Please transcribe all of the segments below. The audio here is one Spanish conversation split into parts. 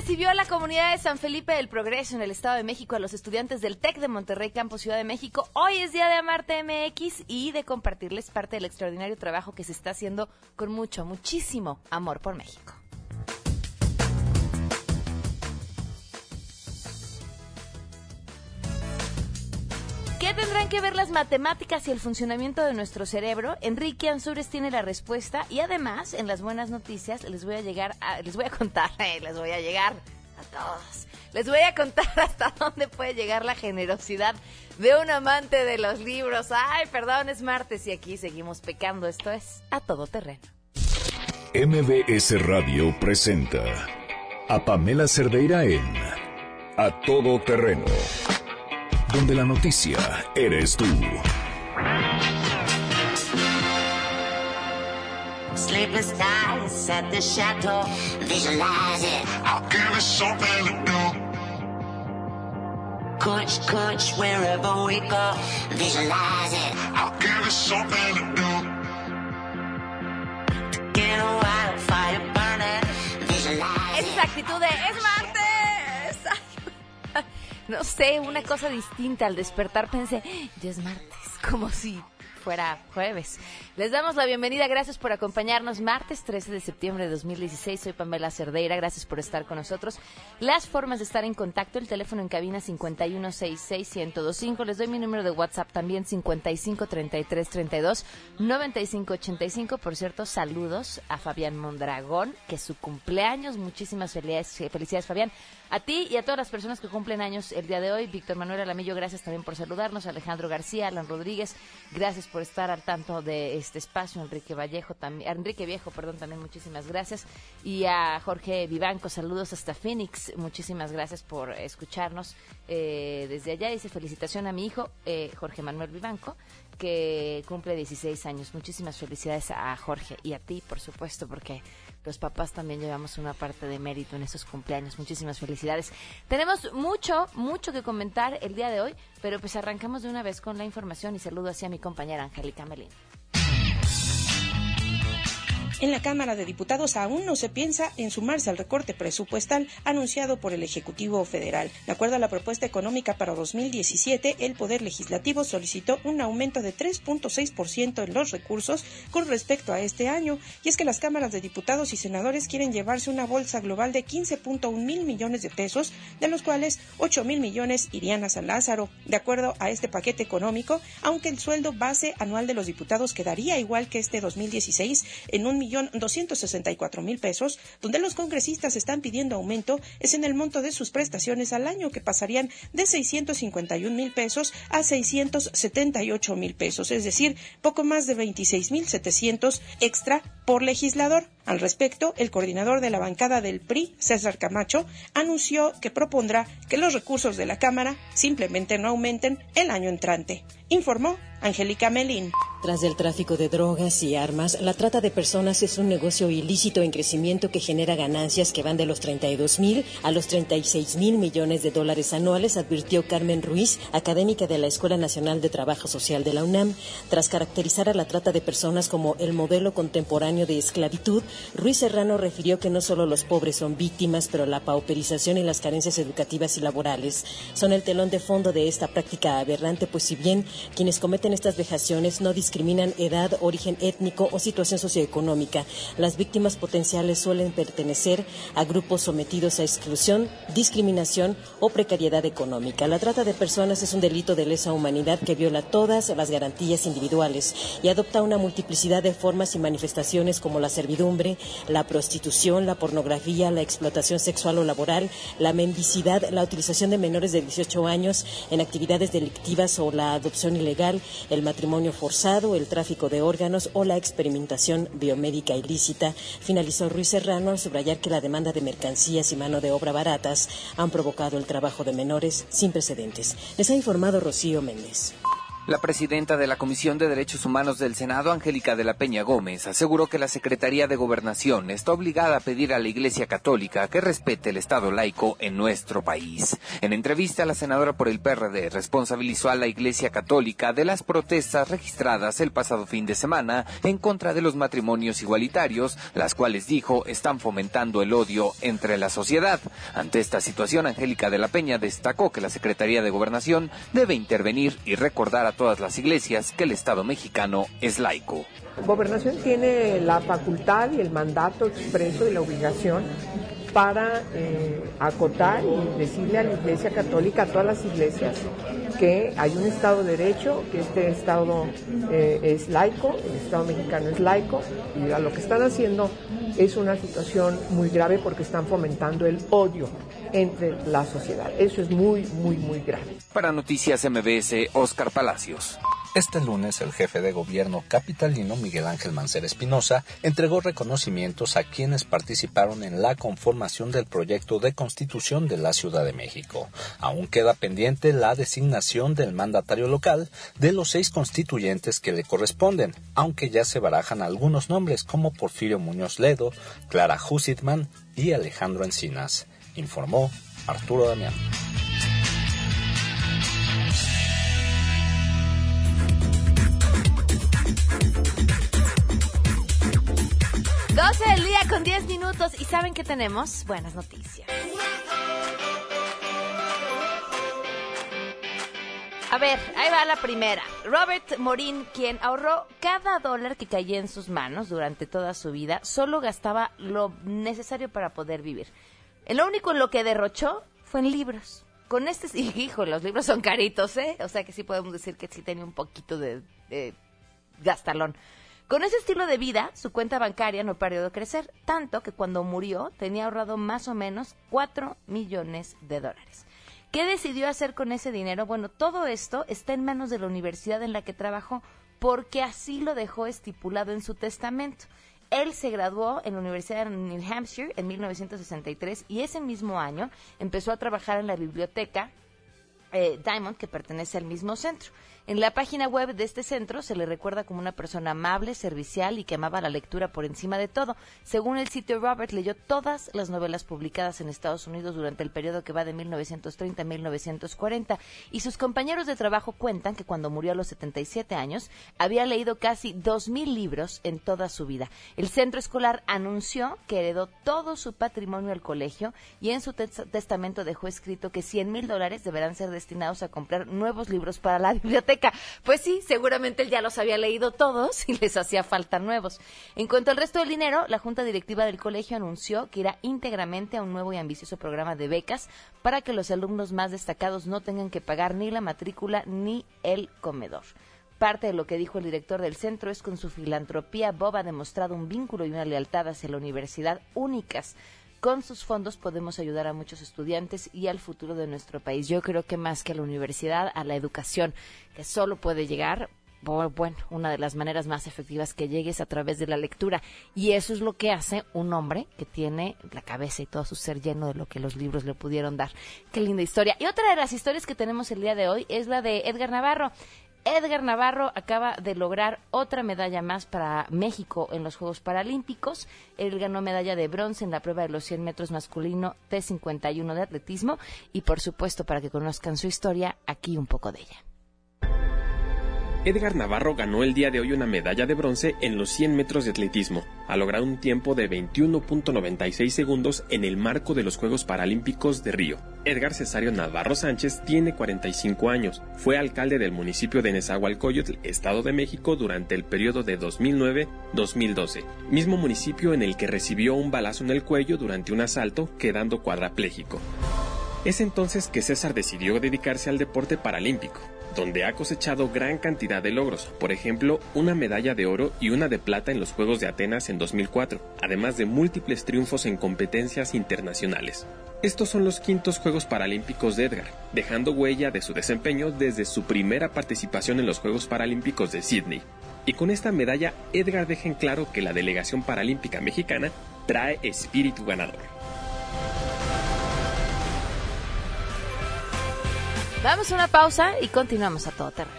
recibió a la comunidad de San Felipe del Progreso en el Estado de México a los estudiantes del TEC de Monterrey, Campo Ciudad de México. Hoy es día de Amarte MX y de compartirles parte del extraordinario trabajo que se está haciendo con mucho, muchísimo amor por México. Que ver las matemáticas y el funcionamiento de nuestro cerebro? Enrique Ansures tiene la respuesta y además en las buenas noticias les voy a llegar a, les voy a contar, eh, les voy a llegar a todos. Les voy a contar hasta dónde puede llegar la generosidad de un amante de los libros. Ay, perdón, es martes y aquí seguimos pecando. Esto es A Todo Terreno. MBS Radio presenta a Pamela Cerdeira en A Todo Terreno donde la noticia eres tú. Sleepless nights at the chateau, visualize it. I'll give it something to do. Coach, coach, wherever we go, visualize it. I'll give it something to do. To get a wildfire burning, visualize it. Esa actitud de es martes no sé, una cosa distinta. Al despertar pensé, ya es martes, como si fuera jueves. Les damos la bienvenida, gracias por acompañarnos. Martes 13 de septiembre de 2016, soy Pamela Cerdeira, gracias por estar con nosotros. Las formas de estar en contacto, el teléfono en cabina 5166125, les doy mi número de WhatsApp también 5533329585. Por cierto, saludos a Fabián Mondragón, que es su cumpleaños. Muchísimas felicidades, felicidades Fabián. A ti y a todas las personas que cumplen años el día de hoy, Víctor Manuel Alamillo, gracias también por saludarnos, Alejandro García, Alan Rodríguez, gracias por estar al tanto de este espacio, Enrique Vallejo también, Enrique Viejo, perdón, también muchísimas gracias, y a Jorge Vivanco, saludos hasta Phoenix, muchísimas gracias por escucharnos eh, desde allá, dice felicitación a mi hijo, eh, Jorge Manuel Vivanco, que cumple 16 años, muchísimas felicidades a Jorge y a ti, por supuesto, porque los papás también llevamos una parte de mérito en esos cumpleaños. Muchísimas felicidades. Tenemos mucho, mucho que comentar el día de hoy, pero pues arrancamos de una vez con la información y saludo hacia mi compañera Angélica Melín. En la Cámara de Diputados aún no se piensa en sumarse al recorte presupuestal anunciado por el Ejecutivo Federal. De acuerdo a la propuesta económica para 2017, el Poder Legislativo solicitó un aumento de 3.6% en los recursos con respecto a este año, y es que las cámaras de diputados y senadores quieren llevarse una bolsa global de 15.1 mil millones de pesos, de los cuales 8 mil millones irían a San Lázaro. De acuerdo a este paquete económico, aunque el sueldo base anual de los diputados quedaría igual que este 2016 en un mil pesos, donde los congresistas están pidiendo aumento es en el monto de sus prestaciones al año, que pasarían de 651 mil pesos a 678 mil pesos, es decir, poco más de 26 mil 700 extra por legislador. Al respecto, el coordinador de la bancada del PRI, César Camacho, anunció que propondrá que los recursos de la Cámara simplemente no aumenten el año entrante. Informó Angélica Melín. Tras el tráfico de drogas y armas, la trata de personas es un negocio ilícito en crecimiento que genera ganancias que van de los 32 mil a los 36 mil millones de dólares anuales, advirtió Carmen Ruiz, académica de la Escuela Nacional de Trabajo Social de la UNAM. Tras caracterizar a la trata de personas como el modelo contemporáneo de esclavitud, Ruiz Serrano refirió que no solo los pobres son víctimas, pero la pauperización y las carencias educativas y laborales son el telón de fondo de esta práctica aberrante, pues si bien quienes cometen estas vejaciones no discriminan edad, origen étnico o situación socioeconómica. Las víctimas potenciales suelen pertenecer a grupos sometidos a exclusión, discriminación o precariedad económica. La trata de personas es un delito de lesa humanidad que viola todas las garantías individuales y adopta una multiplicidad de formas y manifestaciones como la servidumbre, la prostitución, la pornografía, la explotación sexual o laboral, la mendicidad, la utilización de menores de 18 años en actividades delictivas o la adopción ilegal, el matrimonio forzado, el tráfico de órganos o la experimentación biomédica ilícita, finalizó Ruiz Serrano al subrayar que la demanda de mercancías y mano de obra baratas han provocado el trabajo de menores sin precedentes. Les ha informado Rocío Méndez. La presidenta de la Comisión de Derechos Humanos del Senado, Angélica de la Peña Gómez, aseguró que la Secretaría de Gobernación está obligada a pedir a la Iglesia Católica que respete el Estado laico en nuestro país. En entrevista, la senadora por el PRD responsabilizó a la Iglesia Católica de las protestas registradas el pasado fin de semana en contra de los matrimonios igualitarios, las cuales dijo están fomentando el odio entre la sociedad. Ante esta situación, Angélica de la Peña destacó que la Secretaría de Gobernación debe intervenir y recordar a todas las iglesias que el Estado mexicano es laico. Gobernación tiene la facultad y el mandato expreso y la obligación para eh, acotar y decirle a la Iglesia Católica, a todas las iglesias, que hay un Estado de Derecho, que este Estado eh, es laico, el Estado mexicano es laico, y a lo que están haciendo es una situación muy grave porque están fomentando el odio entre la sociedad. Eso es muy, muy, muy grave. Para Noticias MBS, Oscar Palacios. Este lunes el jefe de gobierno capitalino Miguel Ángel Mancera Espinosa entregó reconocimientos a quienes participaron en la conformación del proyecto de constitución de la Ciudad de México. Aún queda pendiente la designación del mandatario local de los seis constituyentes que le corresponden, aunque ya se barajan algunos nombres como Porfirio Muñoz Ledo, Clara Husitman y Alejandro Encinas, informó Arturo Damián. Con 10 minutos. ¿Y saben qué tenemos? Buenas noticias. A ver, ahí va la primera. Robert Morin, quien ahorró cada dólar que caía en sus manos durante toda su vida, solo gastaba lo necesario para poder vivir. Lo único en lo que derrochó fue en libros. Con este, hijo, los libros son caritos, ¿eh? O sea que sí podemos decir que sí tenía un poquito de gastalón. Con ese estilo de vida, su cuenta bancaria no paró de crecer, tanto que cuando murió tenía ahorrado más o menos 4 millones de dólares. ¿Qué decidió hacer con ese dinero? Bueno, todo esto está en manos de la universidad en la que trabajó, porque así lo dejó estipulado en su testamento. Él se graduó en la Universidad de New Hampshire en 1963 y ese mismo año empezó a trabajar en la biblioteca eh, Diamond, que pertenece al mismo centro. En la página web de este centro se le recuerda como una persona amable, servicial y que amaba la lectura por encima de todo. Según el sitio, Robert leyó todas las novelas publicadas en Estados Unidos durante el periodo que va de 1930 a 1940 y sus compañeros de trabajo cuentan que cuando murió a los 77 años había leído casi 2.000 libros en toda su vida. El centro escolar anunció que heredó todo su patrimonio al colegio y en su testamento dejó escrito que 100 mil dólares deberán ser destinados a comprar nuevos libros para la biblioteca pues sí, seguramente él ya los había leído todos y les hacía falta nuevos. En cuanto al resto del dinero, la junta directiva del colegio anunció que irá íntegramente a un nuevo y ambicioso programa de becas para que los alumnos más destacados no tengan que pagar ni la matrícula ni el comedor. Parte de lo que dijo el director del centro es con su filantropía Bob ha demostrado un vínculo y una lealtad hacia la universidad únicas con sus fondos podemos ayudar a muchos estudiantes y al futuro de nuestro país. Yo creo que más que a la universidad, a la educación, que solo puede llegar bueno, una de las maneras más efectivas que llegue es a través de la lectura. Y eso es lo que hace un hombre que tiene la cabeza y todo su ser lleno de lo que los libros le pudieron dar. Qué linda historia. Y otra de las historias que tenemos el día de hoy es la de Edgar Navarro. Edgar Navarro acaba de lograr otra medalla más para México en los Juegos Paralímpicos. Él ganó medalla de bronce en la prueba de los 100 metros masculino T51 de atletismo y por supuesto para que conozcan su historia, aquí un poco de ella. Edgar Navarro ganó el día de hoy una medalla de bronce en los 100 metros de atletismo, al lograr un tiempo de 21.96 segundos en el marco de los Juegos Paralímpicos de Río. Edgar Cesario Navarro Sánchez tiene 45 años, fue alcalde del municipio de Nezahualcóyotl, Estado de México, durante el periodo de 2009-2012, mismo municipio en el que recibió un balazo en el cuello durante un asalto, quedando cuadraplégico. Es entonces que César decidió dedicarse al deporte paralímpico donde ha cosechado gran cantidad de logros, por ejemplo, una medalla de oro y una de plata en los Juegos de Atenas en 2004, además de múltiples triunfos en competencias internacionales. Estos son los quintos Juegos Paralímpicos de Edgar, dejando huella de su desempeño desde su primera participación en los Juegos Paralímpicos de Sydney. Y con esta medalla, Edgar deja en claro que la delegación paralímpica mexicana trae espíritu ganador. Damos una pausa y continuamos a todo terreno.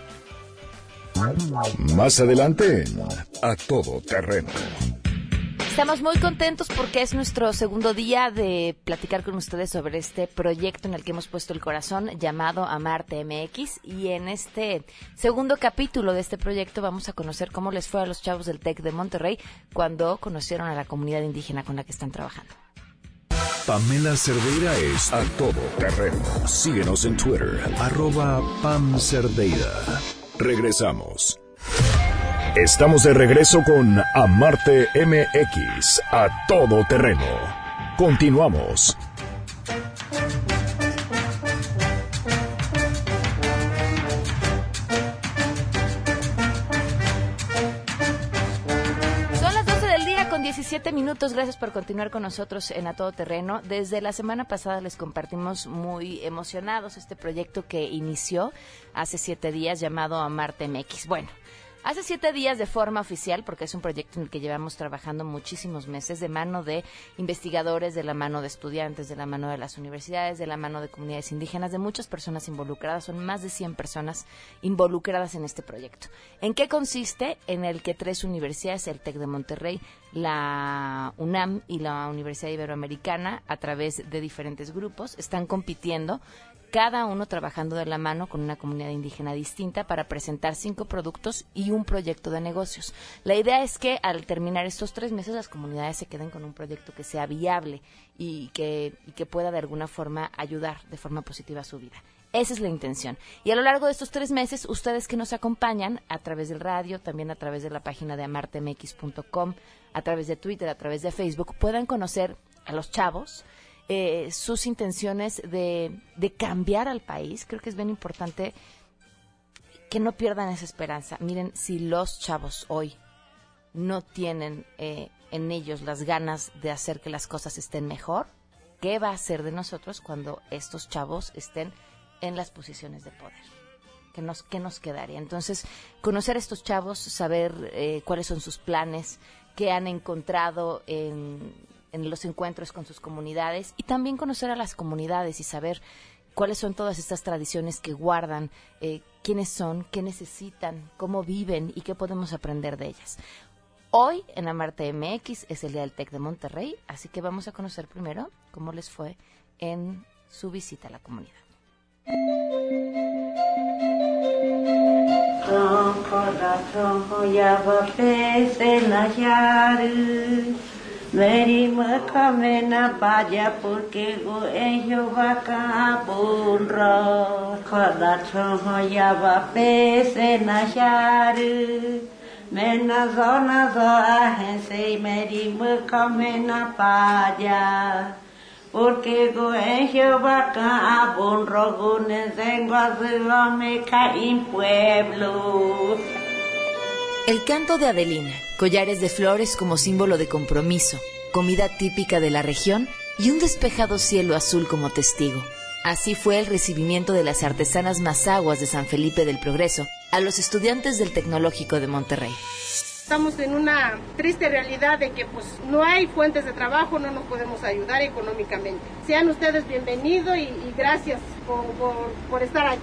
Más adelante, a todo terreno. Estamos muy contentos porque es nuestro segundo día de platicar con ustedes sobre este proyecto en el que hemos puesto el corazón llamado Amarte MX y en este segundo capítulo de este proyecto vamos a conocer cómo les fue a los chavos del TEC de Monterrey cuando conocieron a la comunidad indígena con la que están trabajando. Pamela Cerdeira es a todo terreno. Síguenos en Twitter, arroba Pam Cerdeira. Regresamos. Estamos de regreso con Amarte MX, a todo terreno. Continuamos. 17 minutos. Gracias por continuar con nosotros en A Todo Terreno. Desde la semana pasada les compartimos muy emocionados este proyecto que inició hace siete días llamado Amarte MX. Bueno, Hace siete días de forma oficial, porque es un proyecto en el que llevamos trabajando muchísimos meses, de mano de investigadores, de la mano de estudiantes, de la mano de las universidades, de la mano de comunidades indígenas, de muchas personas involucradas. Son más de 100 personas involucradas en este proyecto. ¿En qué consiste? En el que tres universidades, el TEC de Monterrey, la UNAM y la Universidad Iberoamericana, a través de diferentes grupos, están compitiendo cada uno trabajando de la mano con una comunidad indígena distinta para presentar cinco productos y un proyecto de negocios. La idea es que al terminar estos tres meses las comunidades se queden con un proyecto que sea viable y que, y que pueda de alguna forma ayudar de forma positiva a su vida. Esa es la intención. Y a lo largo de estos tres meses, ustedes que nos acompañan a través del radio, también a través de la página de amartemx.com, a través de Twitter, a través de Facebook, puedan conocer a los chavos, eh, sus intenciones de, de cambiar al país. Creo que es bien importante que no pierdan esa esperanza. Miren, si los chavos hoy no tienen eh, en ellos las ganas de hacer que las cosas estén mejor, ¿qué va a hacer de nosotros cuando estos chavos estén en las posiciones de poder? ¿Qué nos, qué nos quedaría? Entonces, conocer a estos chavos, saber eh, cuáles son sus planes, qué han encontrado en en los encuentros con sus comunidades y también conocer a las comunidades y saber cuáles son todas estas tradiciones que guardan, eh, quiénes son, qué necesitan, cómo viven y qué podemos aprender de ellas. Hoy en Amarte MX es el Día del TEC de Monterrey, así que vamos a conocer primero cómo les fue en su visita a la comunidad. Yava pese na yaru, meri makame na paya porque go en Jehová capunro. Corazón yava pese na yaru, mena zona zo ahense meri makame na paya. Porque en Jehová kabunro gunes en pueblo El canto de Adelina collares de flores como símbolo de compromiso, comida típica de la región y un despejado cielo azul como testigo. Así fue el recibimiento de las artesanas mazaguas de San Felipe del Progreso a los estudiantes del Tecnológico de Monterrey. Estamos en una triste realidad de que pues no hay fuentes de trabajo, no nos podemos ayudar económicamente. Sean ustedes bienvenidos y, y gracias por, por, por estar aquí.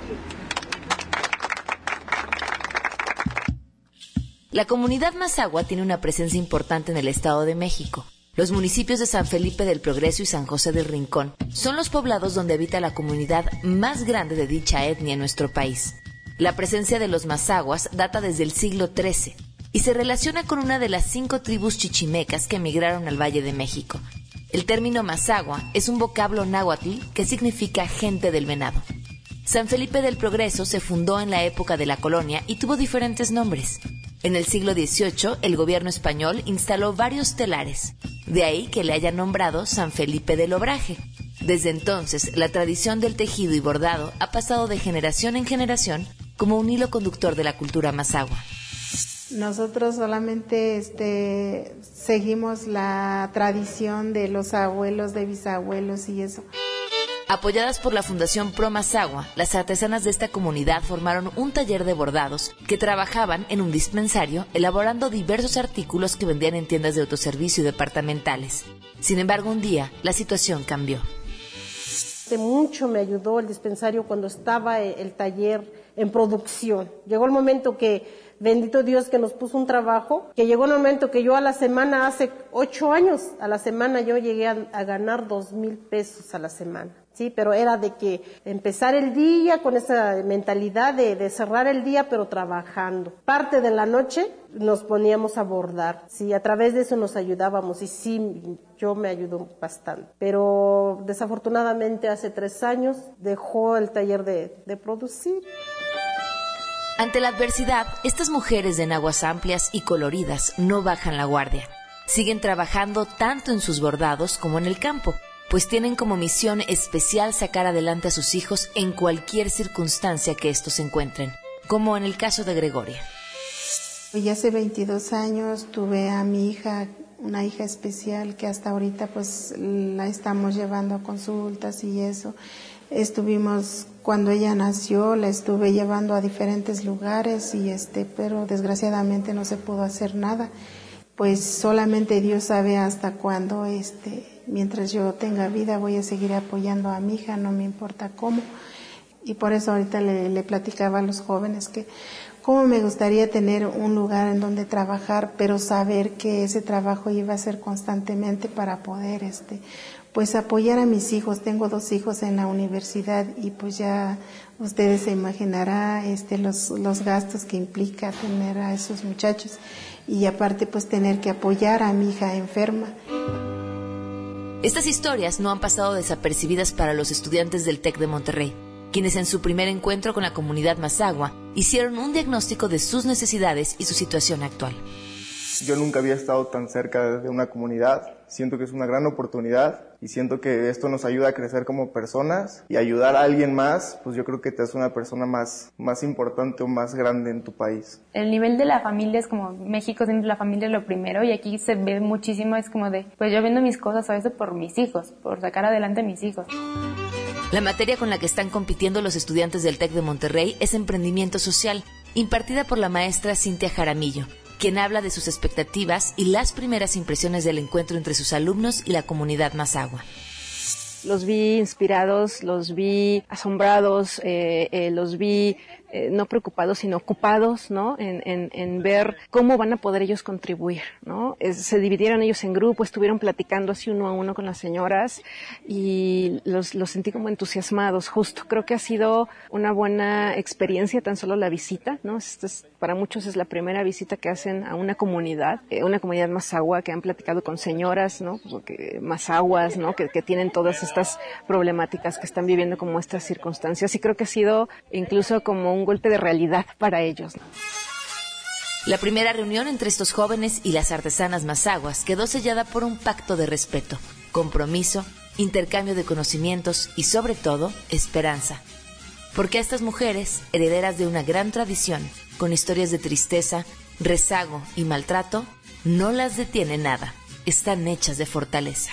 La comunidad Mazagua tiene una presencia importante en el Estado de México. Los municipios de San Felipe del Progreso y San José del Rincón son los poblados donde habita la comunidad más grande de dicha etnia en nuestro país. La presencia de los mazaguas data desde el siglo XIII y se relaciona con una de las cinco tribus chichimecas que emigraron al Valle de México. El término mazagua es un vocablo náhuatl que significa gente del venado. San Felipe del Progreso se fundó en la época de la colonia y tuvo diferentes nombres. En el siglo XVIII, el gobierno español instaló varios telares, de ahí que le hayan nombrado San Felipe del Obraje. Desde entonces, la tradición del tejido y bordado ha pasado de generación en generación como un hilo conductor de la cultura mazagua. Nosotros solamente este, seguimos la tradición de los abuelos, de bisabuelos y eso. Apoyadas por la Fundación Pro Mazagua, las artesanas de esta comunidad formaron un taller de bordados que trabajaban en un dispensario elaborando diversos artículos que vendían en tiendas de autoservicio y departamentales. Sin embargo, un día la situación cambió. De mucho me ayudó el dispensario cuando estaba el taller en producción. Llegó el momento que bendito Dios que nos puso un trabajo, que llegó un momento que yo a la semana, hace ocho años, a la semana yo llegué a, ganar dos mil pesos a la semana. Sí, pero era de que empezar el día con esa mentalidad de, cerrar el día, pero trabajando. Parte de la noche nos poníamos a bordar, sí, a través de eso nos ayudábamos y sí, yo me ayudó bastante. Pero desafortunadamente hace tres años dejó el taller de producir. Ante la adversidad, estas mujeres de naguas amplias y coloridas no bajan la guardia. Siguen trabajando tanto en sus bordados como en el campo, pues tienen como misión especial sacar adelante a sus hijos en cualquier circunstancia que estos encuentren, como en el caso de Gregoria. Y hace 22 años tuve a mi hija, una hija especial que hasta ahorita pues la estamos llevando a consultas y eso. Estuvimos cuando ella nació, la estuve llevando a diferentes lugares y este, pero desgraciadamente no se pudo hacer nada. Pues solamente Dios sabe hasta cuándo, este, mientras yo tenga vida voy a seguir apoyando a mi hija, no me importa cómo. Y por eso ahorita le, platicaba a los jóvenes que cómo me gustaría tener un lugar en donde trabajar, pero saber que ese trabajo iba a ser constantemente para poder este pues apoyar a mis hijos. Tengo dos hijos en la universidad y pues ya ustedes se imaginarán este, los, los gastos que implica tener a esos muchachos y aparte pues tener que apoyar a mi hija enferma. Estas historias no han pasado desapercibidas para los estudiantes del TEC de Monterrey, quienes en su primer encuentro con la comunidad Mazagua hicieron un diagnóstico de sus necesidades y su situación actual. Yo nunca había estado tan cerca de una comunidad. Siento que es una gran oportunidad y siento que esto nos ayuda a crecer como personas y ayudar a alguien más, pues yo creo que te hace una persona más, más importante o más grande en tu país. El nivel de la familia es como México siempre la familia es lo primero y aquí se ve muchísimo, es como de, pues yo vendo mis cosas a veces por mis hijos, por sacar adelante a mis hijos. La materia con la que están compitiendo los estudiantes del TEC de Monterrey es emprendimiento social, impartida por la maestra Cintia Jaramillo quien habla de sus expectativas y las primeras impresiones del encuentro entre sus alumnos y la comunidad Mazagua. Los vi inspirados, los vi asombrados, eh, eh, los vi eh, no preocupados, sino ocupados, ¿no? En, en, en, ver cómo van a poder ellos contribuir, ¿no? se dividieron ellos en grupos, estuvieron platicando así uno a uno con las señoras y los, los sentí como entusiasmados, justo. Creo que ha sido una buena experiencia tan solo la visita, ¿no? es, para muchos es la primera visita que hacen a una comunidad, eh, una comunidad más agua, que han platicado con señoras, ¿no? Porque más aguas, ¿no? Que, que tienen todas estas problemáticas, que están viviendo como estas circunstancias. Y creo que ha sido incluso como un golpe de realidad para ellos. La primera reunión entre estos jóvenes y las artesanas mazaguas quedó sellada por un pacto de respeto, compromiso, intercambio de conocimientos y sobre todo esperanza. Porque a estas mujeres, herederas de una gran tradición, con historias de tristeza, rezago y maltrato, no las detiene nada. Están hechas de fortaleza.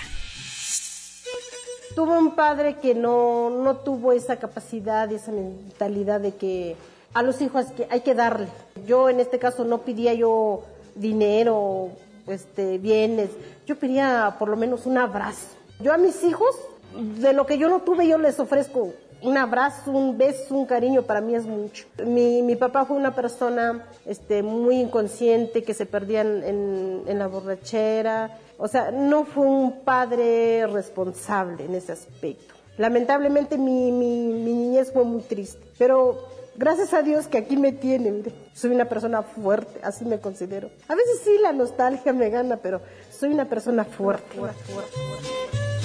Tuvo un padre que no, no tuvo esa capacidad y esa mentalidad de que a los hijos hay que darle. Yo en este caso no pedía yo dinero, este, bienes, yo pedía por lo menos un abrazo. Yo a mis hijos, de lo que yo no tuve, yo les ofrezco un abrazo, un beso, un cariño, para mí es mucho. Mi, mi papá fue una persona este, muy inconsciente, que se perdía en, en la borrachera, o sea, no fue un padre responsable en ese aspecto. Lamentablemente mi, mi, mi niñez fue muy triste, pero gracias a Dios que aquí me tienen. Soy una persona fuerte, así me considero. A veces sí la nostalgia me gana, pero soy una persona fuerte. fuerte, fuerte, fuerte.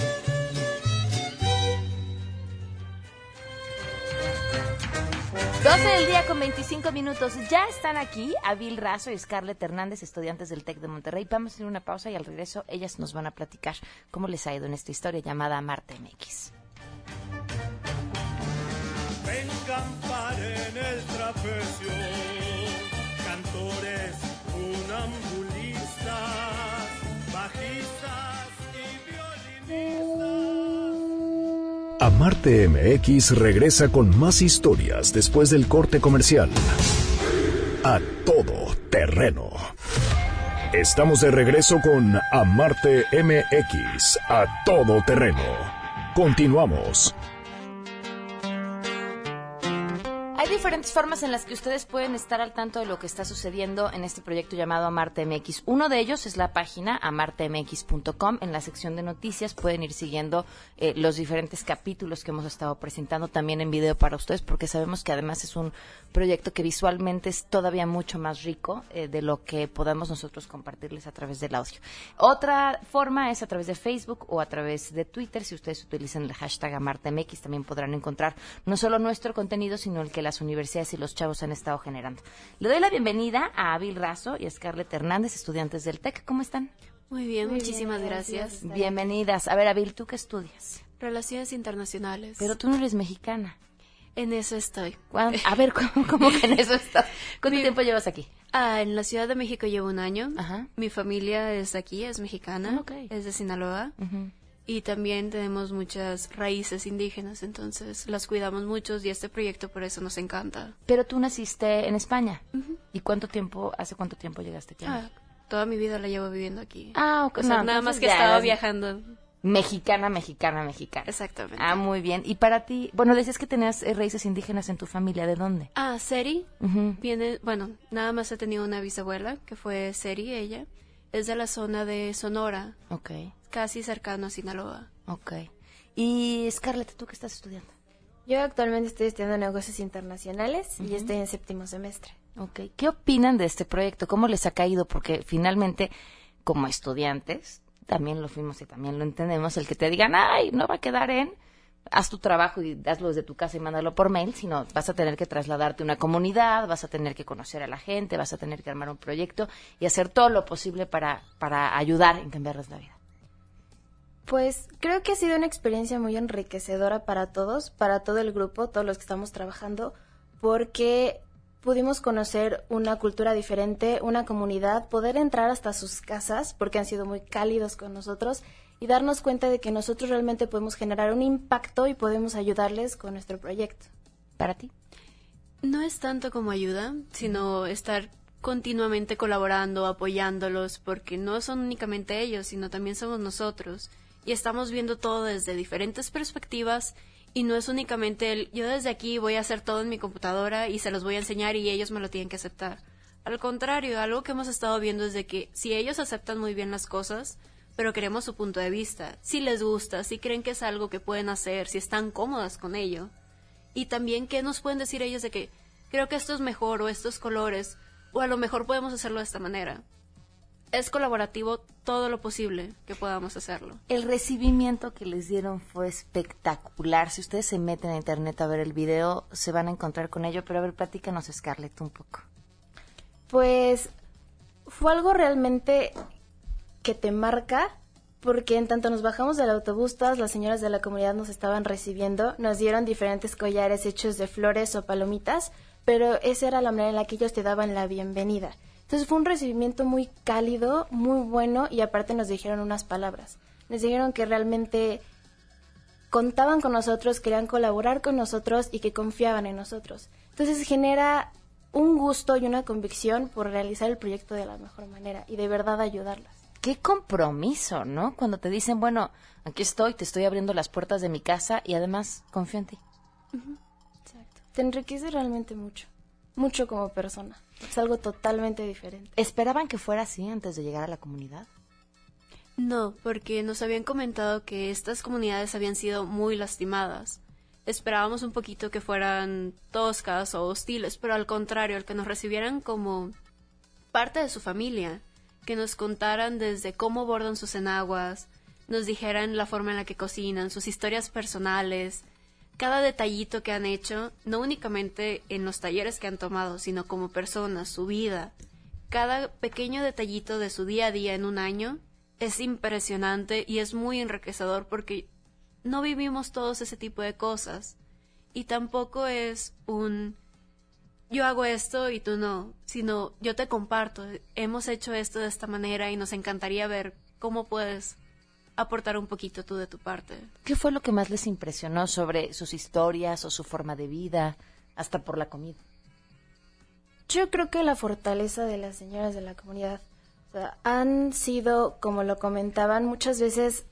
12 del día con 25 minutos. Ya están aquí Avil Razo y Scarlett Hernández, estudiantes del TEC de Monterrey. Vamos a hacer una pausa y al regreso ellas nos van a platicar cómo les ha ido en esta historia llamada Marte MX. en el trapecio, cantores, bajistas y violinistas. Amarte MX regresa con más historias después del corte comercial. A todo terreno. Estamos de regreso con Amarte MX, a todo terreno. Continuamos diferentes formas en las que ustedes pueden estar al tanto de lo que está sucediendo en este proyecto llamado Amarte MX. Uno de ellos es la página amartemx.com. En la sección de noticias pueden ir siguiendo eh, los diferentes capítulos que hemos estado presentando también en video para ustedes, porque sabemos que además es un proyecto que visualmente es todavía mucho más rico eh, de lo que podamos nosotros compartirles a través del audio. Otra forma es a través de Facebook o a través de Twitter. Si ustedes utilizan el hashtag AmarteMX, también podrán encontrar no solo nuestro contenido, sino el que las universidades y los chavos han estado generando. Le doy la bienvenida a Abil Razo y a Scarlett Hernández, estudiantes del TEC. ¿Cómo están? Muy bien, muchísimas gracias. Bienvenidas. A ver, Abil, ¿tú qué estudias? Relaciones internacionales. Pero tú no eres mexicana. En eso estoy. A ver, ¿cómo, que en eso estás? ¿Cuánto tiempo llevas aquí? Ah, en la Ciudad de México llevo un año. Mi familia es aquí, es mexicana, es de Sinaloa. Y también tenemos muchas raíces indígenas, entonces las cuidamos mucho y este proyecto por eso nos encanta. Pero tú naciste en España. ¿Y cuánto tiempo, hace cuánto tiempo llegaste aquí? Ah, toda mi vida la llevo viviendo aquí. Ah, ok. nada más que estaba viajando Mexicana, mexicana, mexicana. Exactamente. Ah, muy bien. Y para ti, bueno, decías que tenías eh, raíces indígenas en tu familia, ¿de dónde? Ah, Seri. Viene, bueno, nada más he tenido una bisabuela, que fue Seri, ella. Es de la zona de Sonora. Ok. Casi cercano a Sinaloa. Ok. Y Scarlett, ¿tú qué estás estudiando? Yo actualmente estoy estudiando negocios internacionales y estoy en séptimo semestre. Ok. ¿Qué opinan de este proyecto? ¿Cómo les ha caído? Porque finalmente, como estudiantes, también lo fuimos y también lo entendemos, el que te digan, ay, no va a quedar en, haz tu trabajo y hazlo desde tu casa y mándalo por mail, sino vas a tener que trasladarte a una comunidad, vas a tener que conocer a la gente, vas a tener que armar un proyecto y hacer todo lo posible para, para ayudar en cambiarles la vida. Pues creo que ha sido una experiencia muy enriquecedora para todos, para todo el grupo, todos los que estamos trabajando, porque pudimos conocer una cultura diferente, una comunidad, poder entrar hasta sus casas, porque han sido muy cálidos con nosotros, y darnos cuenta de que nosotros realmente podemos generar un impacto y podemos ayudarles con nuestro proyecto. ¿Para ti? No es tanto como ayuda, sino estar continuamente colaborando, apoyándolos, porque no son únicamente ellos, sino también somos nosotros. Y estamos viendo todo desde diferentes perspectivas y no es únicamente el yo desde aquí voy a hacer todo en mi computadora y se los voy a enseñar y ellos me lo tienen que aceptar. Al contrario, algo que hemos estado viendo es de que si ellos aceptan muy bien las cosas, pero queremos su punto de vista, si les gusta, si creen que es algo que pueden hacer, si están cómodas con ello. Y también qué nos pueden decir ellos de que creo que esto es mejor o estos colores, o a lo mejor podemos hacerlo de esta manera es colaborativo todo lo posible que podamos hacerlo. El recibimiento que les dieron fue espectacular. Si ustedes se meten a internet a ver el video, se van a encontrar con ello. Pero a ver, platícanos, Scarlett, un poco. Pues fue algo realmente que te marca, porque en tanto nos bajamos del autobús, todas las señoras de la comunidad nos estaban recibiendo, nos dieron diferentes collares hechos de flores o palomitas, pero esa era la manera en la que ellos te daban la bienvenida. Entonces fue un recibimiento muy cálido, muy bueno y aparte nos dijeron unas palabras. Nos dijeron que realmente contaban con nosotros, querían colaborar con nosotros y que confiaban en nosotros. Entonces genera un gusto y una convicción por realizar el proyecto de la mejor manera y de verdad ayudarlas. Qué compromiso, ¿no? Cuando te dicen, bueno, aquí estoy, te estoy abriendo las puertas de mi casa y además confío en ti. Exacto. Te enriquece realmente mucho mucho como persona. Es algo totalmente diferente. ¿Esperaban que fuera así antes de llegar a la comunidad? No, porque nos habían comentado que estas comunidades habían sido muy lastimadas. Esperábamos un poquito que fueran toscas o hostiles, pero al contrario, el que nos recibieran como parte de su familia, que nos contaran desde cómo bordan sus enaguas, nos dijeran la forma en la que cocinan, sus historias personales, cada detallito que han hecho, no únicamente en los talleres que han tomado, sino como personas, su vida, cada pequeño detallito de su día a día en un año es impresionante y es muy enriquecedor porque no vivimos todos ese tipo de cosas. Y tampoco es un yo hago esto y tú no, sino yo te comparto, hemos hecho esto de esta manera y nos encantaría ver cómo puedes aportar un poquito tú de tu parte. ¿Qué fue lo que más les impresionó sobre sus historias o su forma de vida, hasta por la comida? Yo creo que la fortaleza de las señoras de la comunidad han sido, como lo comentaban, muchas veces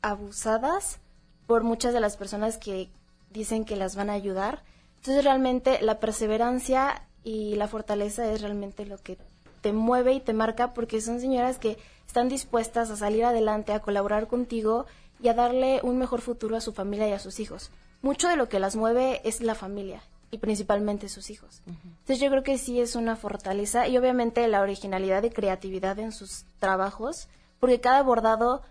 abusadas por muchas de las personas que dicen que las van a ayudar. Entonces realmente la perseverancia y la fortaleza es realmente lo que te mueve y te marca porque son señoras que están dispuestas a salir adelante, a colaborar contigo y a darle un mejor futuro a su familia y a sus hijos. Mucho de lo que las mueve es la familia y principalmente sus hijos. Entonces yo creo que sí es una fortaleza y obviamente la originalidad y creatividad en sus trabajos, porque cada bordado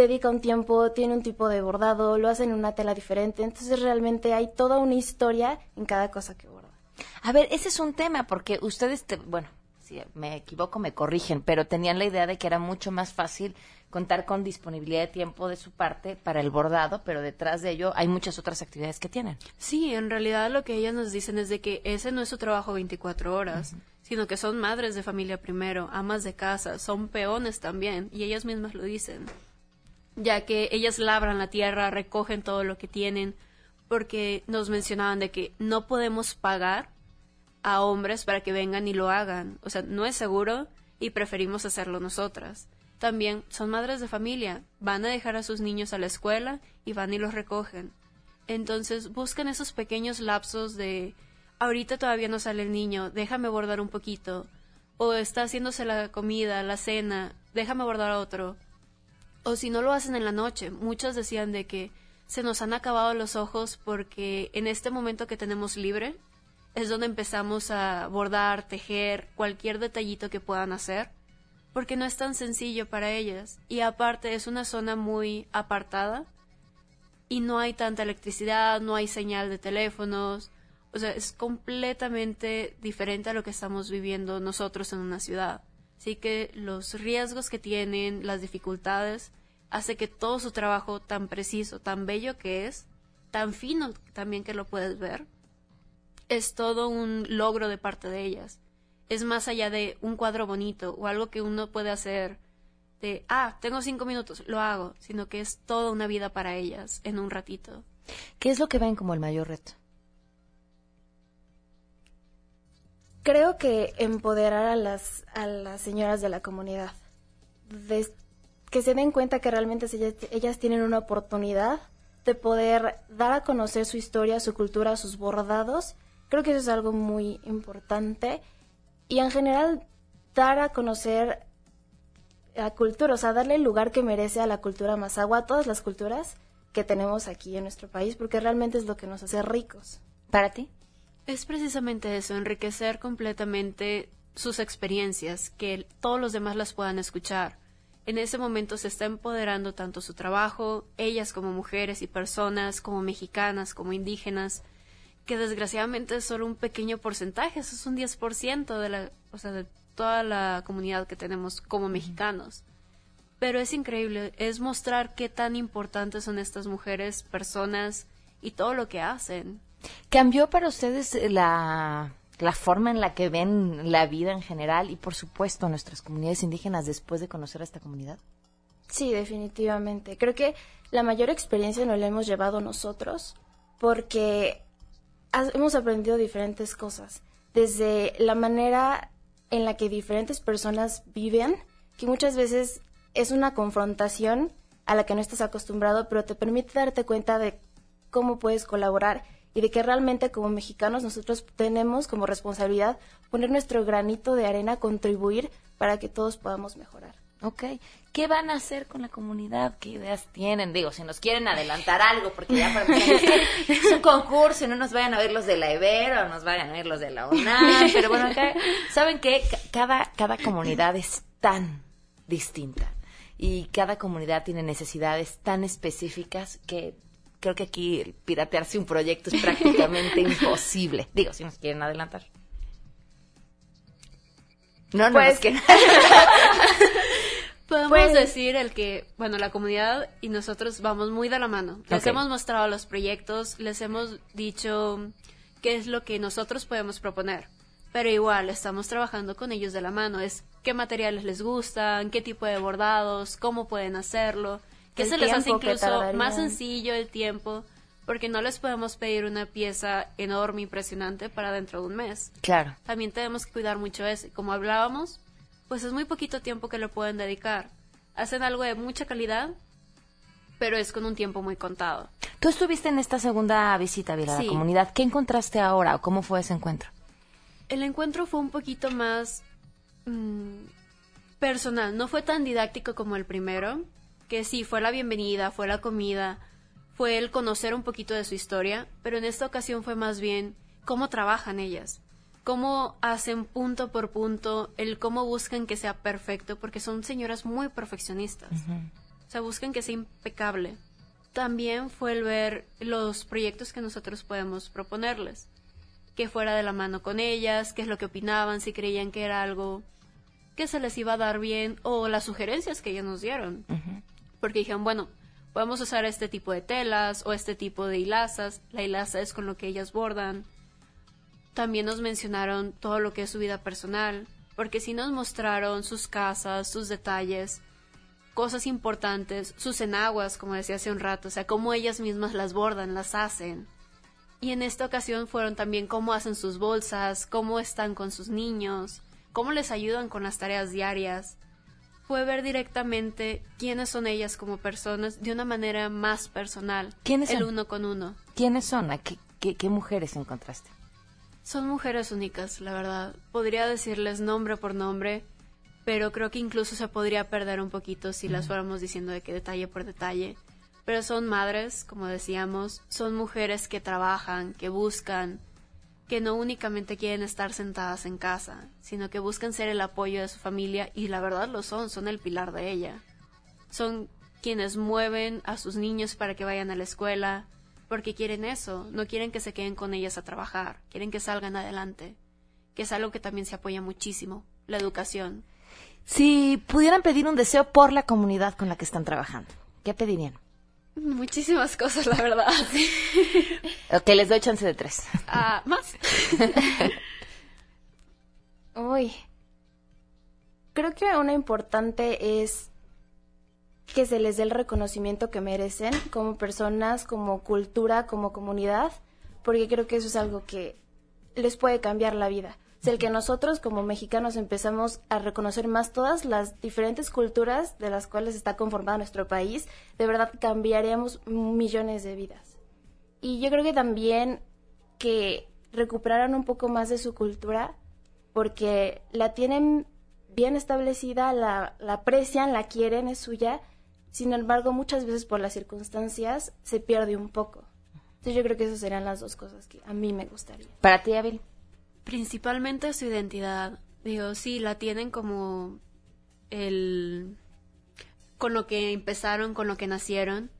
dedica un tiempo, tiene un tipo de bordado, lo hacen en una tela diferente, entonces realmente hay toda una historia en cada cosa que borda. A ver, ese es un tema porque ustedes, bueno, si me equivoco me corrigen, pero tenían la idea de que era mucho más fácil contar con disponibilidad de tiempo de su parte para el bordado, pero detrás de ello hay muchas otras actividades que tienen. Sí, en realidad lo que ellas nos dicen es de que ese no es su trabajo 24 horas, sino que son madres de familia primero, amas de casa, son peones también, y ellas mismas lo dicen ya que ellas labran la tierra, recogen todo lo que tienen, porque nos mencionaban de que no podemos pagar a hombres para que vengan y lo hagan. O sea, no es seguro y preferimos hacerlo nosotras. También son madres de familia, van a dejar a sus niños a la escuela y van y los recogen. Entonces buscan esos pequeños lapsos de ahorita todavía no sale el niño, déjame bordar un poquito. O está haciéndose la comida, la cena, déjame bordar otro o si no lo hacen en la noche. Muchos decían de que se nos han acabado los ojos porque en este momento que tenemos libre es donde empezamos a bordar, tejer, cualquier detallito que puedan hacer, porque no es tan sencillo para ellas. Y aparte es una zona muy apartada y no hay tanta electricidad, no hay señal de teléfonos, o sea, es completamente diferente a lo que estamos viviendo nosotros en una ciudad. Así que los riesgos que tienen, las dificultades, hace que todo su trabajo tan preciso, tan bello que es, tan fino también que lo puedes ver, es todo un logro de parte de ellas. Es más allá de un cuadro bonito o algo que uno puede hacer de, ah, tengo cinco minutos, lo hago, sino que es toda una vida para ellas en un ratito. ¿Qué es lo que ven como el mayor reto? Creo que empoderar a las, a las señoras de la comunidad, que se den cuenta que realmente ellas, ellas tienen una oportunidad de poder dar a conocer su historia, su cultura, sus bordados. Creo que eso es algo muy importante. Y en general, dar a conocer la cultura, o sea, darle el lugar que merece a la cultura más agua, a todas las culturas que tenemos aquí en nuestro país, porque realmente es lo que nos hace ricos. ¿Para ti? Es precisamente eso, enriquecer completamente sus experiencias, que todos los demás las puedan escuchar. En ese momento se está empoderando tanto su trabajo, ellas como mujeres y personas, como mexicanas, como indígenas, que desgraciadamente es solo un pequeño porcentaje, eso es un 10% de la, o sea, de toda la comunidad que tenemos como mexicanos. Pero es increíble, es mostrar qué tan importantes son estas mujeres, personas y todo lo que hacen. ¿Cambió para ustedes la, la forma en la que ven la vida en general y, por supuesto, nuestras comunidades indígenas después de conocer a esta comunidad? Sí, definitivamente. Creo que la mayor experiencia nos la hemos llevado nosotros porque hemos aprendido diferentes cosas. Desde la manera en la que diferentes personas viven, que muchas veces es una confrontación a la que no estás acostumbrado, pero te permite darte cuenta de cómo puedes colaborar y de que realmente como mexicanos nosotros tenemos como responsabilidad poner nuestro granito de arena, contribuir para que todos podamos mejorar. Ok. ¿Qué van a hacer con la comunidad? ¿Qué ideas tienen? Digo, si nos quieren adelantar algo, porque ya para es un concurso y no nos vayan a ver los de la Ibero, nos vayan a ver los de la UNAM. Pero bueno, acá, ¿saben qué? Cada, cada comunidad es tan distinta y cada comunidad tiene necesidades tan específicas que creo que aquí piratearse un proyecto es prácticamente imposible. Digo, si nos quieren adelantar. No, no pues, que Podemos pues, decir el que, bueno, la comunidad y nosotros vamos muy de la mano. Les hemos mostrado los proyectos, les hemos dicho qué es lo que nosotros podemos proponer. Pero igual, estamos trabajando con ellos de la mano. Es qué materiales les gustan, qué tipo de bordados, cómo pueden hacerlo que se les hace incluso más sencillo el tiempo porque no les podemos pedir una pieza enorme, impresionante para dentro de un mes. Claro. También tenemos que cuidar mucho eso. Como hablábamos, pues es muy poquito tiempo que lo pueden dedicar. Hacen algo de mucha calidad, pero es con un tiempo muy contado. Tú estuviste en esta segunda visita a la comunidad. ¿Qué encontraste ahora o cómo fue ese encuentro? El encuentro fue un poquito más mm, personal, no fue tan didáctico como el primero, que sí, fue la bienvenida, fue la comida, fue el conocer un poquito de su historia, pero en esta ocasión fue más bien cómo trabajan ellas, cómo hacen punto por punto, el cómo buscan que sea perfecto, porque son señoras muy perfeccionistas. O sea, buscan que sea impecable. También fue el ver los proyectos que nosotros podemos proponerles, que fuera de la mano con ellas, qué es lo que opinaban, si creían que era algo que se les iba a dar bien o las sugerencias que ellas nos dieron. Porque dijeron, bueno, podemos usar este tipo de telas o este tipo de hilazas. La hilaza es con lo que ellas bordan. También nos mencionaron todo lo que es su vida personal, porque sí nos mostraron sus casas, sus detalles, cosas importantes, sus enaguas, como decía hace un rato, o sea, cómo ellas mismas las bordan, las hacen. Y en esta ocasión fueron también cómo hacen sus bolsas, cómo están con sus niños, cómo les ayudan con las tareas diarias fue ver directamente quiénes son ellas como personas de una manera más personal. ¿Quiénes el uno con uno. ¿Quiénes son? qué, qué, mujeres encontraste? Son mujeres únicas, la verdad. Podría decirles nombre por nombre, pero creo que incluso se podría perder un poquito si las fuéramos diciendo de qué detalle por detalle. Pero son madres, como decíamos, son mujeres que trabajan, que buscan, que no únicamente quieren estar sentadas en casa, sino que buscan ser el apoyo de su familia y la verdad lo son, son el pilar de ella. Son quienes mueven a sus niños para que vayan a la escuela, porque quieren eso, no quieren que se queden con ellas a trabajar, quieren que salgan adelante, que es algo que también se apoya muchísimo, la educación. Si pudieran pedir un deseo por la comunidad con la que están trabajando, ¿qué pedirían? Muchísimas cosas, la verdad. ok, les doy chance de tres. Ah, ¿Más? Uy. Creo que una importante es que se les dé el reconocimiento que merecen como personas, como cultura, como comunidad, porque creo que eso es algo que les puede cambiar la vida es el que nosotros como mexicanos empezamos a reconocer más todas las diferentes culturas de las cuales está conformado nuestro país, de verdad cambiaríamos millones de vidas. Y yo creo que también que recuperaran un poco más de su cultura, porque la tienen bien establecida, la, la aprecian, la quieren, es suya, sin embargo muchas veces por las circunstancias se pierde un poco. Entonces yo creo que esas serían las dos cosas que a mí me gustaría. Para ti, Abel. Principalmente su identidad. Digo, sí, la tienen como el... con lo que empezaron, con lo que nacieron,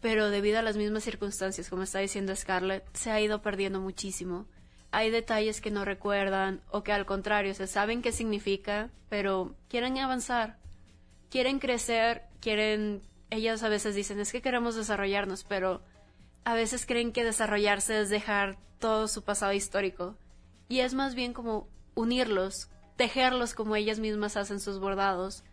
pero debido a las mismas circunstancias, como está diciendo Scarlett, se ha ido perdiendo muchísimo. Hay detalles que no recuerdan o que al contrario se saben qué significa, pero quieren avanzar, quieren crecer, quieren... Ellas a veces dicen, es que queremos desarrollarnos, pero a veces creen que desarrollarse es dejar todo su pasado histórico y es más bien como unirlos, tejerlos como ellas mismas hacen sus bordados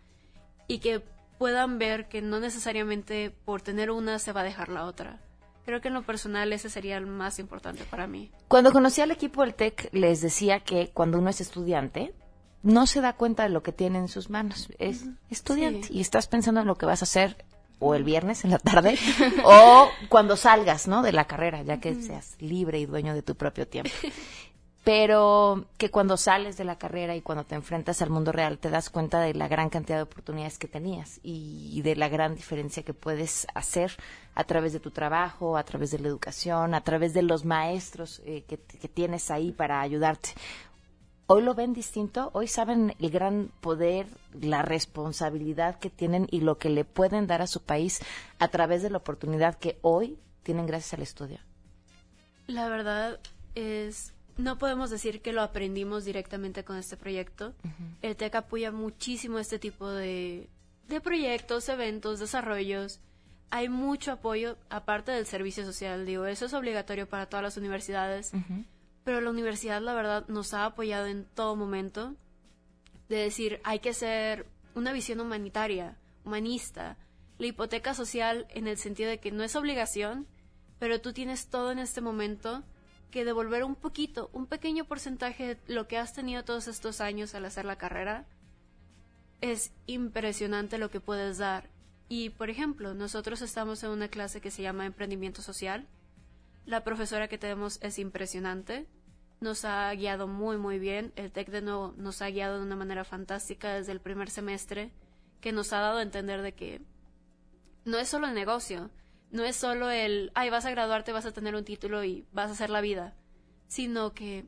y que puedan ver que no necesariamente por tener una se va a dejar la otra. Creo que en lo personal ese sería el más importante para mí. Cuando conocí al equipo del TEC les decía que cuando uno es estudiante no se da cuenta de lo que tiene en sus manos. Es estudiante y estás pensando en lo que vas a hacer o el viernes en la tarde o cuando salgas, ¿no? De la carrera, ya que seas libre y dueño de tu propio tiempo pero que cuando sales de la carrera y cuando te enfrentas al mundo real te das cuenta de la gran cantidad de oportunidades que tenías y de la gran diferencia que puedes hacer a través de tu trabajo, a través de la educación, a través de los maestros eh, que, que tienes ahí para ayudarte. Hoy lo ven distinto, hoy saben el gran poder, la responsabilidad que tienen y lo que le pueden dar a su país a través de la oportunidad que hoy tienen gracias al estudio. La verdad es no podemos decir que lo aprendimos directamente con este proyecto. El TEC apoya muchísimo este tipo de, de proyectos, eventos, desarrollos. Hay mucho apoyo, aparte del servicio social, digo, eso es obligatorio para todas las universidades, pero la universidad, la verdad, nos ha apoyado en todo momento, de decir, hay que ser una visión humanitaria, humanista, la hipoteca social en el sentido de que no es obligación, pero tú tienes todo en este momento que devolver un poquito, un pequeño porcentaje de lo que has tenido todos estos años al hacer la carrera, es impresionante lo que puedes dar. Y, por ejemplo, nosotros estamos en una clase que se llama Emprendimiento Social. La profesora que tenemos es impresionante. Nos ha guiado muy, muy bien. El TEC de nuevo nos ha guiado de una manera fantástica desde el primer semestre, que nos ha dado a entender de que no es solo el negocio, no es solo el, ay, vas a graduarte, vas a tener un título y vas a hacer la vida, sino que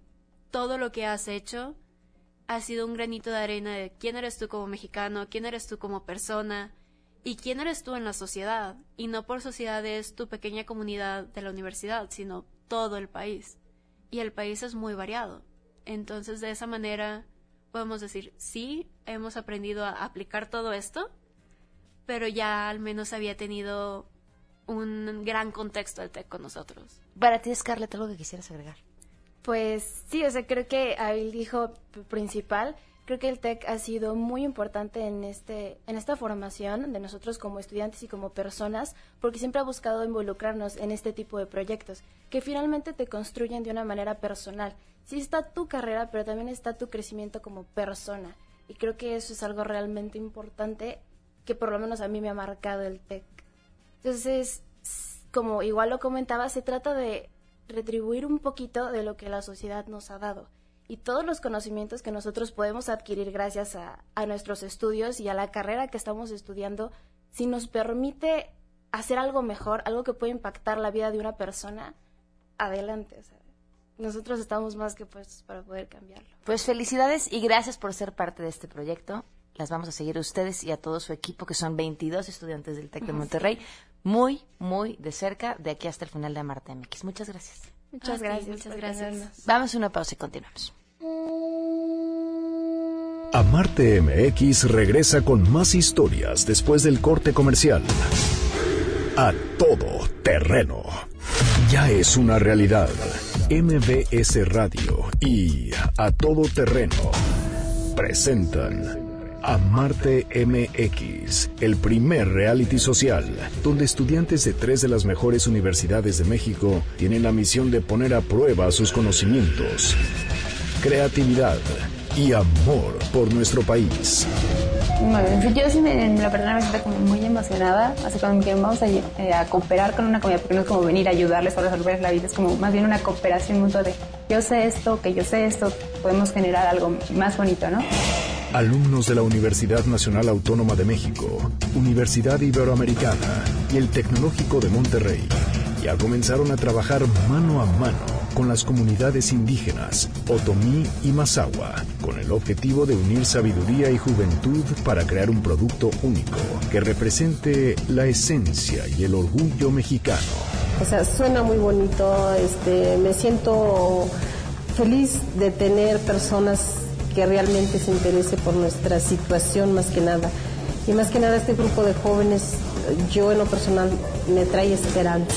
todo lo que has hecho ha sido un granito de arena de quién eres tú como mexicano, quién eres tú como persona y quién eres tú en la sociedad. Y no por sociedad es tu pequeña comunidad de la universidad, sino todo el país. Y el país es muy variado. Entonces, de esa manera, podemos decir, sí, hemos aprendido a aplicar todo esto, pero ya al menos había tenido un gran contexto del TEC con nosotros. Para ti, Scarlett, algo que quisieras agregar. Pues sí, o sea, creo que Abil dijo principal, creo que el TEC ha sido muy importante en este en esta formación de nosotros como estudiantes y como personas, porque siempre ha buscado involucrarnos en este tipo de proyectos que finalmente te construyen de una manera personal. Sí está tu carrera, pero también está tu crecimiento como persona. Y creo que eso es algo realmente importante que por lo menos a mí me ha marcado el TEC. Entonces, como igual lo comentaba, se trata de retribuir un poquito de lo que la sociedad nos ha dado y todos los conocimientos que nosotros podemos adquirir gracias a, nuestros estudios y a la carrera que estamos estudiando, si nos permite hacer algo mejor, algo que puede impactar la vida de una persona, adelante. nosotros estamos más que puestos para poder cambiarlo. Pues felicidades y gracias por ser parte de este proyecto. Las vamos a seguir a ustedes y a todo su equipo, que son 22 estudiantes del TEC de Monterrey muy, muy de cerca de aquí hasta el final de Amarte MX. Muchas gracias. Muchas gracias. Muchas gracias. Vamos a una pausa y continuamos. Amarte MX regresa con más historias después del corte comercial. A todo terreno. Ya es una realidad. MBS Radio y A todo terreno presentan Amarte MX, el primer reality social, donde estudiantes de tres de las mejores universidades de México tienen la misión de poner a prueba sus conocimientos, creatividad y amor por nuestro país. yo sí, me, la verdad, me siento como muy emocionada. Así como que vamos a, eh, a, cooperar con una comunidad, porque no es como venir a ayudarles a resolver la vida, es como más bien una cooperación mutua de yo sé esto, que yo sé esto, podemos generar algo más bonito, ¿no? Alumnos de la Universidad Nacional Autónoma de México, Universidad Iberoamericana y el Tecnológico de Monterrey ya comenzaron a trabajar mano a mano con las comunidades indígenas Otomí y Mazahua, con el objetivo de unir sabiduría y juventud para crear un producto único que represente la esencia y el orgullo mexicano. O sea, suena muy bonito, este, me siento feliz de tener personas que realmente se interese por nuestra situación más que nada. Y más que nada este grupo de jóvenes, yo en lo personal, me trae esperanza.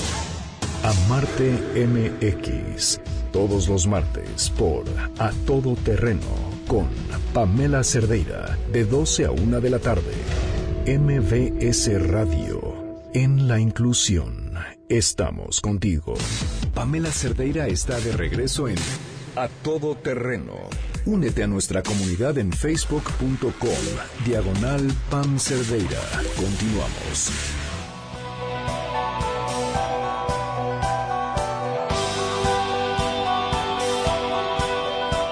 Amarte MX, todos los martes por A Todo Terreno, con Pamela Cerdeira, de 12 a 1 de la tarde. MBS Radio, en la inclusión. Estamos contigo. Pamela Cerdeira está de regreso en A Todo Terreno Únete a nuestra comunidad en facebook.com, diagonal Pam Cerdeira. Continuamos.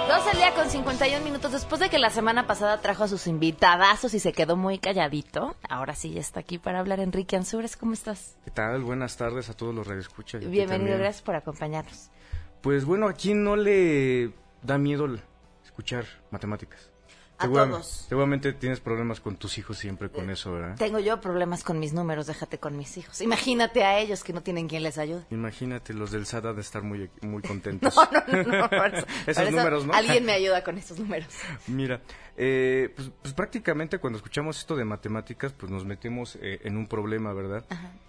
Dos día con 51 minutos después de que la semana pasada trajo a sus invitadazos y se quedó muy calladito. Ahora sí ya está aquí para hablar Enrique Ansures. ¿Cómo estás? ¿Qué tal? Buenas tardes a todos los radioescuchas. Bienvenido, gracias por acompañarnos. Pues bueno, aquí no le da miedo escuchar matemáticas. Todos. Seguramente tienes problemas con tus hijos siempre con eso, ¿verdad? Tengo yo problemas con mis números, déjate con mis hijos. Imagínate a ellos que no tienen quien les ayude. Imagínate, los del SAT de estar muy, muy contentos. no, no, no, esos números, ¿no? Alguien me ayuda con esos números. Mira, eh, pues, pues, prácticamente cuando escuchamos esto de matemáticas, pues nos metemos eh, en un problema, ¿verdad?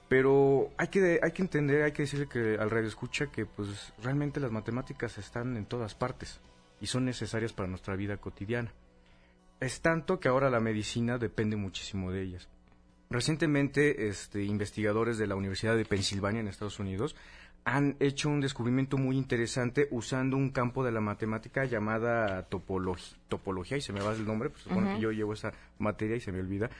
Pero hay que, hay que entender, hay que decirle que al radio escucha que pues realmente las matemáticas están en todas partes y son necesarias para nuestra vida cotidiana. Es tanto que ahora la medicina depende muchísimo de ellas. Recientemente, este, investigadores de la Universidad de Pensilvania en Estados Unidos han hecho un descubrimiento muy interesante usando un campo de la matemática llamada topología, y se me va el nombre, pues que yo llevo esa materia y se me olvida,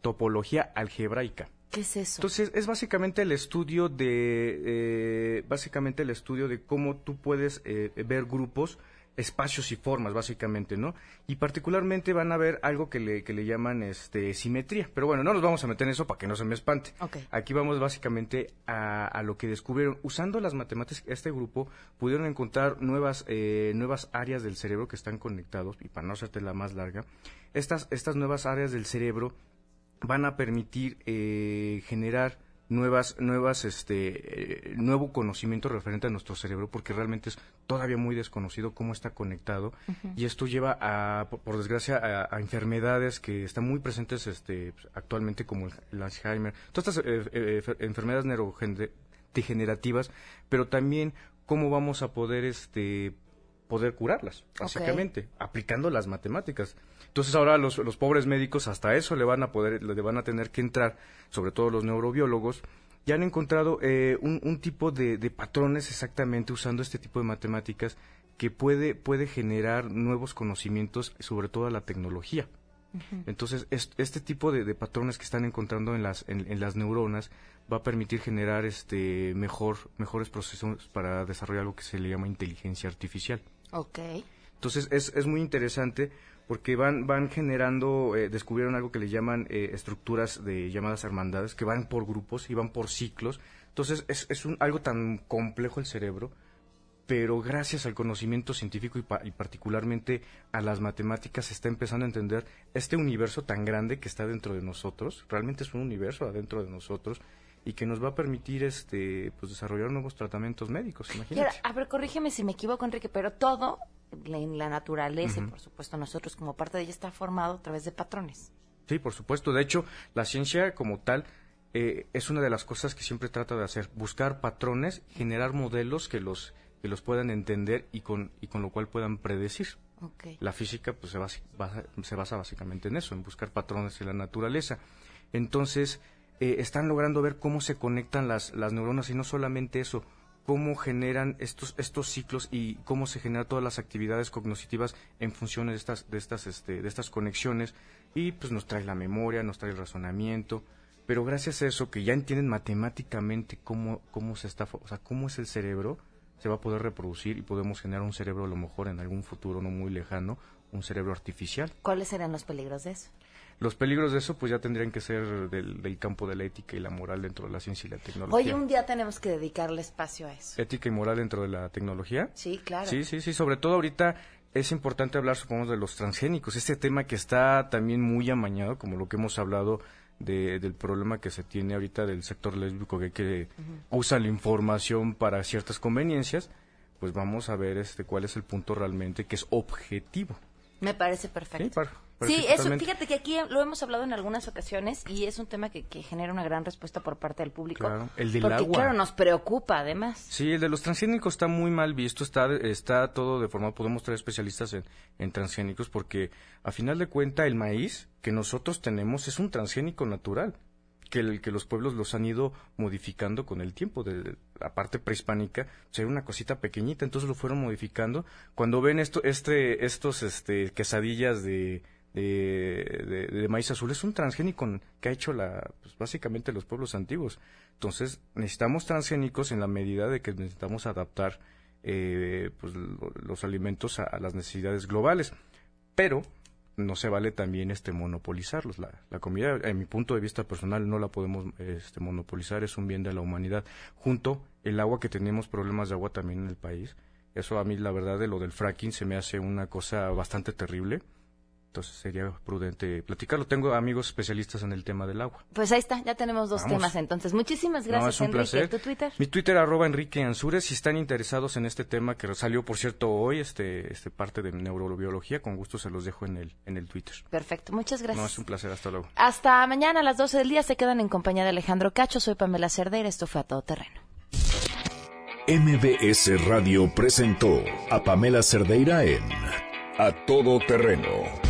topología algebraica. ¿Qué es eso? Entonces, es básicamente el estudio de, eh, básicamente el estudio de cómo tú puedes eh, ver grupos espacios y formas, básicamente, ¿no? Y particularmente van a ver algo que le, que le llaman este, simetría. Pero bueno, no nos vamos a meter en eso para que no se me espante. Aquí vamos básicamente a, a, lo que descubrieron. Usando las matemáticas, este grupo pudieron encontrar nuevas, eh, nuevas áreas del cerebro que están conectados, y para no hacerte la más larga, estas, estas nuevas áreas del cerebro van a permitir eh, generar nuevas, nuevas, este, eh, nuevo conocimiento referente a nuestro cerebro, porque realmente es todavía muy desconocido cómo está conectado. Y esto lleva a, por, desgracia, a, enfermedades que están muy presentes, este, actualmente como el, Alzheimer, todas estas eh, eh, enfermedades neurodegenerativas, pero también cómo vamos a poder, este, poder curarlas, básicamente, aplicando las matemáticas. Entonces ahora los, los, pobres médicos hasta eso le van a poder, le van a tener que entrar, sobre todo los neurobiólogos, y han encontrado eh, un, tipo de, patrones exactamente usando este tipo de matemáticas que puede, puede generar nuevos conocimientos, sobre todo la tecnología. Entonces, este tipo de, patrones que están encontrando en las, en, las neuronas va a permitir generar este mejor, mejores procesos para desarrollar lo que se le llama inteligencia artificial. Ok. Entonces, es, es muy interesante porque van, van generando, eh, descubrieron algo que le llaman eh, estructuras de llamadas hermandades, que van por grupos y van por ciclos. Entonces es, es un, algo tan complejo el cerebro, pero gracias al conocimiento científico y, y, particularmente a las matemáticas se está empezando a entender este universo tan grande que está dentro de nosotros, realmente es un universo adentro de nosotros y que nos va a permitir este pues desarrollar nuevos tratamientos médicos, imagínate. a ver, corrígeme si me equivoco, Enrique, pero todo en la naturaleza y por supuesto nosotros como parte de ella está formado a través de patrones. Sí, por supuesto. De hecho, la ciencia como tal eh, es una de las cosas que siempre trata de hacer, buscar patrones, generar modelos que los que los puedan entender y con y con lo cual puedan predecir. La física pues se basa, se basa básicamente en eso, en buscar patrones en la naturaleza. Entonces, eh, están logrando ver cómo se conectan las, las neuronas y no solamente eso, cómo generan estos, estos ciclos y cómo se generan todas las actividades cognitivas en función de estas, de estas, este, de estas conexiones y pues nos trae la memoria, nos trae el razonamiento, pero gracias a eso que ya entienden matemáticamente cómo, cómo se está, o sea, cómo es el cerebro, se va a poder reproducir y podemos generar un cerebro a lo mejor en algún futuro no muy lejano, un cerebro artificial. ¿Cuáles serán los peligros de eso? Los peligros de eso pues ya tendrían que ser del, campo de la ética y la moral dentro de la ciencia y la tecnología. Hoy un día tenemos que dedicarle espacio a eso. ¿Ética y moral dentro de la tecnología? Sí, claro. Sí, sí, sí. Sobre todo ahorita es importante hablar, supongo, de los transgénicos. Este tema que está también muy amañado, como lo que hemos hablado del problema que se tiene ahorita del sector lésbico que, que usa la información para ciertas conveniencias, pues vamos a ver este cuál es el punto realmente que es objetivo. Me parece perfecto. Sí, Sí, eso, fíjate que aquí lo hemos hablado en algunas ocasiones y es un tema que, genera una gran respuesta por parte del público. Claro, el del porque, claro, nos preocupa además. Sí, el de los transgénicos está muy mal visto, está, está todo deformado. Podemos traer especialistas en, en transgénicos porque, a final de cuenta, el maíz que nosotros tenemos es un transgénico natural que, el, que los pueblos los han ido modificando con el tiempo. De la parte prehispánica, pues era una cosita pequeñita, entonces lo fueron modificando. Cuando ven esto, este, estos este, quesadillas de, de, de, maíz azul es un transgénico que ha hecho la, pues básicamente los pueblos antiguos. Entonces necesitamos transgénicos en la medida de que necesitamos adaptar eh, pues, los alimentos a, las necesidades globales. Pero no se vale también este monopolizarlos. La, la, comida, en mi punto de vista personal, no la podemos este, monopolizar, es un bien de la humanidad. Junto el agua que tenemos problemas de agua también en el país. Eso a mí, la verdad, de lo del fracking se me hace una cosa bastante terrible entonces sería prudente platicarlo. Tengo amigos especialistas en el tema del agua. Pues ahí está, ya tenemos dos temas entonces. Muchísimas gracias, Enrique. ¿Tu Twitter? Mi Twitter, arroba Enrique Ansures. Si están interesados en este tema que salió, por cierto, hoy, este, este parte de neurobiología, con gusto se los dejo en el, en el Twitter. Perfecto, muchas gracias. No, es un placer. Hasta luego. Hasta mañana a las 12 del día. Se quedan en compañía de Alejandro Cacho. Soy Pamela Cerdeira. Esto fue A Todo Terreno. MBS Radio presentó a Pamela Cerdeira en A Todo Terreno